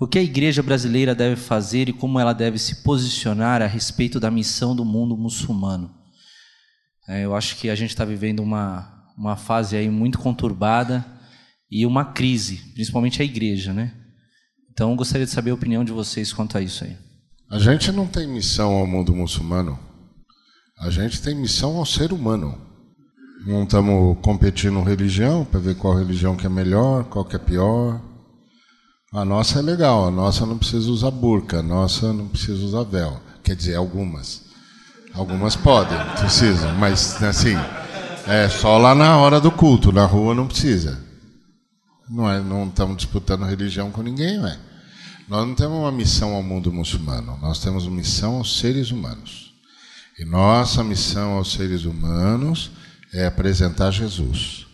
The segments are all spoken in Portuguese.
O que a igreja brasileira deve fazer e como ela deve se posicionar a respeito da missão do mundo muçulmano? É, eu acho que a gente está vivendo uma, uma fase aí muito conturbada e uma crise, principalmente a igreja, né? Então, gostaria de saber a opinião de vocês quanto a isso aí. A gente não tem missão ao mundo muçulmano. A gente tem missão ao ser humano. Não estamos competindo religião para ver qual religião que é melhor, qual que é pior. A nossa é legal, a nossa não precisa usar burca, a nossa não precisa usar véu. Quer dizer, algumas. Algumas podem, precisam, mas assim, é só lá na hora do culto, na rua não precisa. Não, é, não estamos disputando religião com ninguém, ué. Nós não temos uma missão ao mundo muçulmano, nós temos uma missão aos seres humanos. E nossa missão aos seres humanos é apresentar Jesus.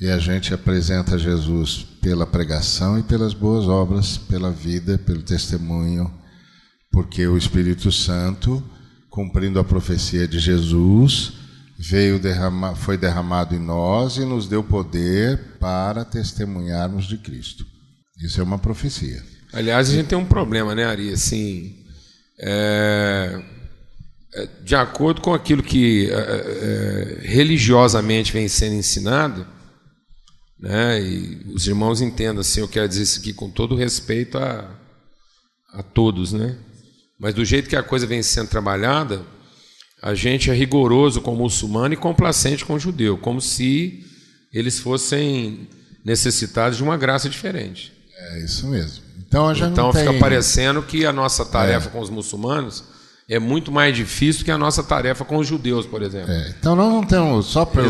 E a gente apresenta Jesus pela pregação e pelas boas obras, pela vida, pelo testemunho, porque o Espírito Santo, cumprindo a profecia de Jesus, veio derramar, foi derramado em nós e nos deu poder para testemunharmos de Cristo. Isso é uma profecia. Aliás, a gente tem um problema, né, Ari? Assim, é, é, de acordo com aquilo que é, é religiosamente vem sendo ensinado, né? E os irmãos entendam assim, eu quero dizer isso aqui com todo respeito a, a todos, né? Mas do jeito que a coisa vem sendo trabalhada, a gente é rigoroso com o muçulmano e complacente com o judeu, como se eles fossem necessitados de uma graça diferente. É isso mesmo. Então, então fica tem... parecendo que a nossa tarefa é. com os muçulmanos é muito mais difícil que a nossa tarefa com os judeus, por exemplo. É, então nós não temos, só para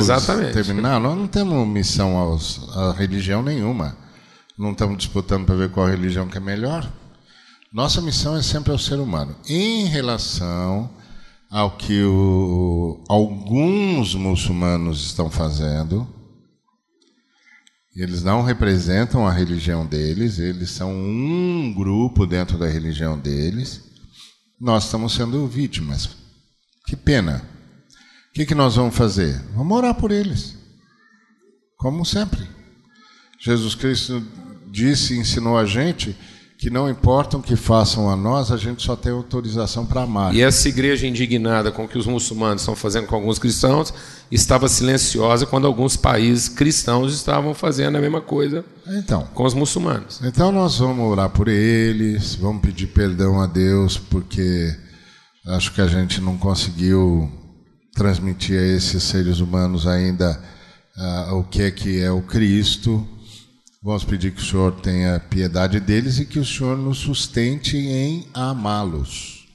terminar, nós não temos missão aos, a religião nenhuma. Não estamos disputando para ver qual religião que é melhor. Nossa missão é sempre ao ser humano. Em relação ao que o, alguns muçulmanos estão fazendo, eles não representam a religião deles, eles são um grupo dentro da religião deles nós estamos sendo vítimas. Que pena. O que, que nós vamos fazer? Vamos orar por eles. Como sempre. Jesus Cristo disse ensinou a gente que não importa o que façam a nós, a gente só tem autorização para amar. E essa igreja indignada com o que os muçulmanos estão fazendo com alguns cristãos estava silenciosa quando alguns países cristãos estavam fazendo a mesma coisa então, com os muçulmanos. Então nós vamos orar por eles, vamos pedir perdão a Deus, porque acho que a gente não conseguiu transmitir a esses seres humanos ainda uh, o que é que é o Cristo Vamos pedir que o Senhor tenha piedade deles e que o Senhor nos sustente em amá-los.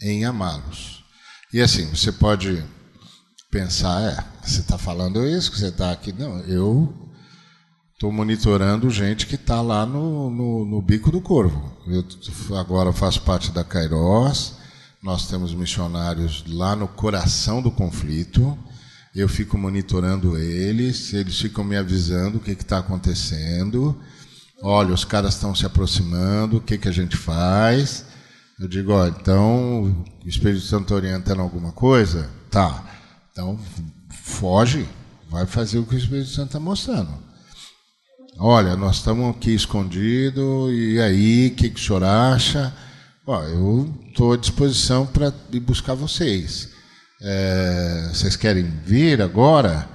Em amá-los. E assim, você pode pensar, é, você está falando isso, que você está aqui. Não, eu estou monitorando gente que está lá no, no, no, bico do corvo. Eu agora faço parte da Cairós, nós temos missionários lá no coração do conflito eu fico monitorando eles, eles ficam me avisando o que está acontecendo. Olha, os caras estão se aproximando, o que, que a gente faz? Eu digo, ó, então o Espírito Santo está orientando alguma coisa? Tá. Então foge, vai fazer o que o Espírito Santo está mostrando. Olha, nós estamos aqui escondidos, e aí, o que, que o senhor acha? Ó, eu estou à disposição para ir buscar vocês. É, vocês querem vir agora?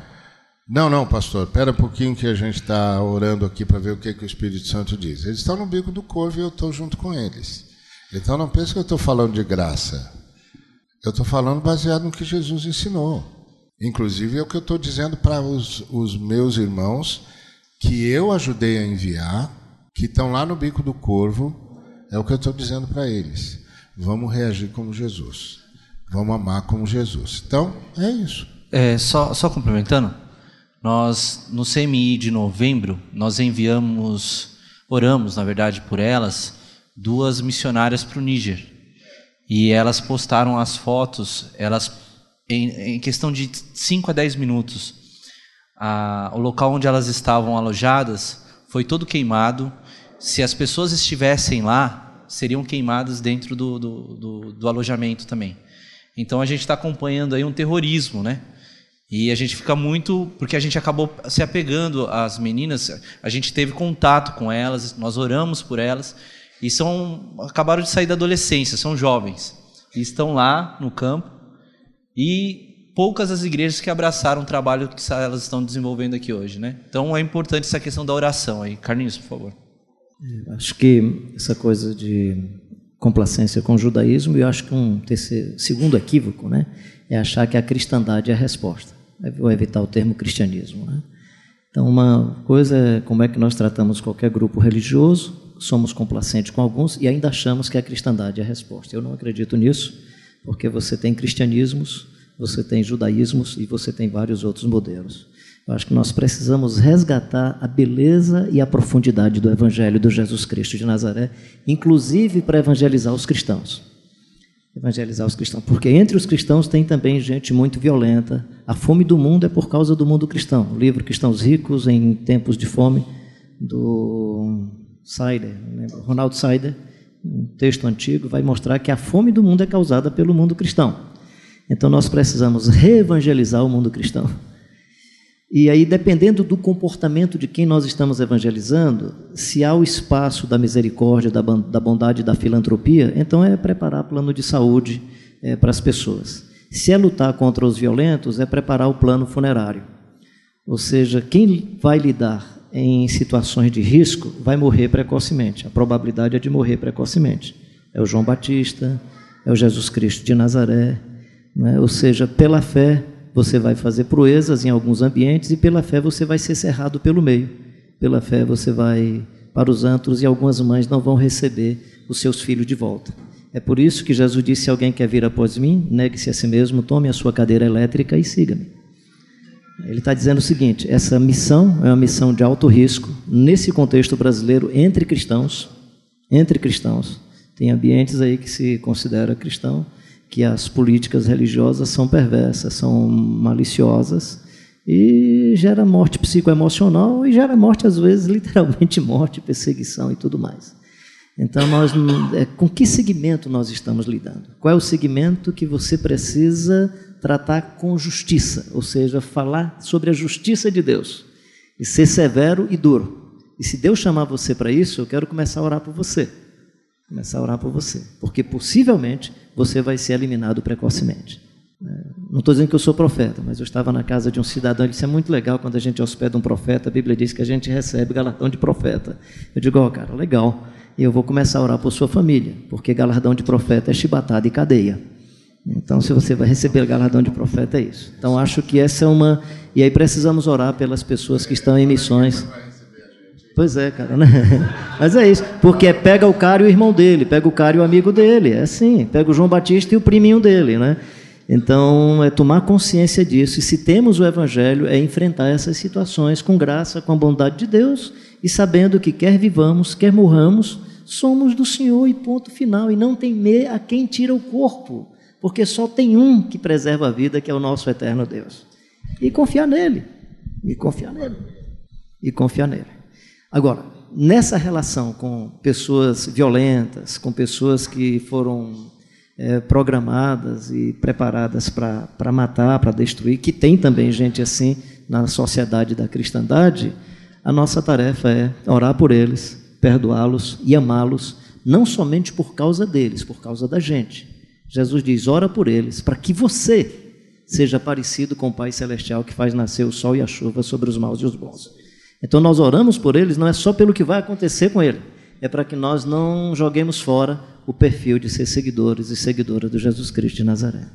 Não, não, pastor, espera um pouquinho que a gente está orando aqui para ver o que, que o Espírito Santo diz. Eles estão no bico do corvo e eu estou junto com eles. Então não pense que eu estou falando de graça. Eu estou falando baseado no que Jesus ensinou. Inclusive é o que eu estou dizendo para os, os meus irmãos que eu ajudei a enviar, que estão lá no bico do corvo, é o que eu estou dizendo para eles. Vamos reagir como Jesus. Vamos amar como Jesus. Então, é isso. É, só, só complementando, nós no CMI de novembro, nós enviamos, oramos, na verdade, por elas, duas missionárias para o Níger. E elas postaram as fotos, elas em, em questão de 5 a 10 minutos. A, o local onde elas estavam alojadas foi todo queimado. Se as pessoas estivessem lá, seriam queimadas dentro do, do, do, do alojamento também. Então a gente está acompanhando aí um terrorismo, né? E a gente fica muito, porque a gente acabou se apegando às meninas, a gente teve contato com elas, nós oramos por elas, e são acabaram de sair da adolescência, são jovens e estão lá no campo e poucas as igrejas que abraçaram o trabalho que elas estão desenvolvendo aqui hoje, né? Então é importante essa questão da oração aí. Carlinhos, por favor. É, acho que essa coisa de complacência com o judaísmo, e eu acho que um terceiro, segundo equívoco, né, é achar que a cristandade é a resposta. Vou evitar o termo cristianismo, né? Então, uma coisa é como é que nós tratamos qualquer grupo religioso, somos complacentes com alguns e ainda achamos que a cristandade é a resposta. Eu não acredito nisso, porque você tem cristianismos, você tem judaísmos e você tem vários outros modelos. Eu acho que nós precisamos resgatar a beleza e a profundidade do Evangelho do Jesus Cristo de Nazaré, inclusive para evangelizar os cristãos. Evangelizar os cristãos, porque entre os cristãos tem também gente muito violenta. A fome do mundo é por causa do mundo cristão. O livro Cristãos Ricos em Tempos de Fome, do Sider, Ronaldo Sider, um texto antigo, vai mostrar que a fome do mundo é causada pelo mundo cristão. Então nós precisamos reevangelizar o mundo cristão. E aí, dependendo do comportamento de quem nós estamos evangelizando, se há o espaço da misericórdia, da, bondade, da filantropia, então é preparar plano de saúde é, para as pessoas. Se é lutar contra os violentos, é preparar o plano funerário. Ou seja, quem vai lidar em situações de risco vai morrer precocemente. A probabilidade é de morrer precocemente. É o João Batista, é o Jesus Cristo de Nazaré. Né? Ou seja, pela fé você vai fazer proezas em alguns ambientes e pela fé você vai ser cerrado pelo meio. Pela fé você vai para os antros e algumas mães não vão receber os seus filhos de volta. É por isso que Jesus disse: se alguém quer vir após mim, negue-se a si mesmo, tome a sua cadeira elétrica e siga-me. Ele está dizendo o seguinte: essa missão é uma missão de alto risco nesse contexto brasileiro entre cristãos, entre cristãos. Tem ambientes aí que se considera cristão, que as políticas religiosas são perversas, são maliciosas e gera morte psicoemocional e gera morte às vezes literalmente morte, perseguição e tudo mais. Então nós é, com que segmento nós estamos lidando? Qual é o segmento que você precisa tratar com justiça, ou seja, falar sobre a justiça de Deus e ser severo e duro. E se Deus chamar você para isso, eu quero começar a orar por você começar a orar por você, porque possivelmente você vai ser eliminado precocemente. É, não estou dizendo que eu sou profeta, mas eu estava na casa de um cidadão, ele disse, é muito legal quando a gente hospeda um profeta, a Bíblia diz que a gente recebe galardão de profeta. Eu digo, ó oh, cara, legal, e eu vou começar a orar por sua família, porque galardão de profeta é chibatada e cadeia. Então, se você vai receber galardão de profeta, é isso. Então, acho que essa é uma... E aí precisamos orar pelas pessoas que estão em missões Pois é, cara, né? Mas é isso, porque pega o cara e o irmão dele, pega o cara e o amigo dele, é assim, pega o João Batista e o priminho dele, né? Então, é tomar consciência disso, e se temos o Evangelho, é enfrentar essas situações com graça, com a bondade de Deus, e sabendo que quer vivamos, quer morramos, somos do Senhor e ponto final, e não tem a quem tira o corpo, porque só tem um que preserva a vida, que é o nosso eterno Deus. E confiar nele, e confiar nele, e confiar nele. Agora, nessa relação com pessoas violentas, com pessoas que foram é, programadas e preparadas para matar, para destruir, que tem também gente assim na sociedade da cristandade, a nossa tarefa é orar por eles, perdoá-los e amá-los, não somente por causa deles, por causa da gente. Jesus diz: ora por eles, para que você seja parecido com o Pai Celestial que faz nascer o sol e a chuva sobre os maus e os bons. Então nós oramos por eles não é só pelo que vai acontecer com ele, é para que nós não joguemos fora o perfil de ser seguidores e seguidoras de Jesus Cristo de Nazaré.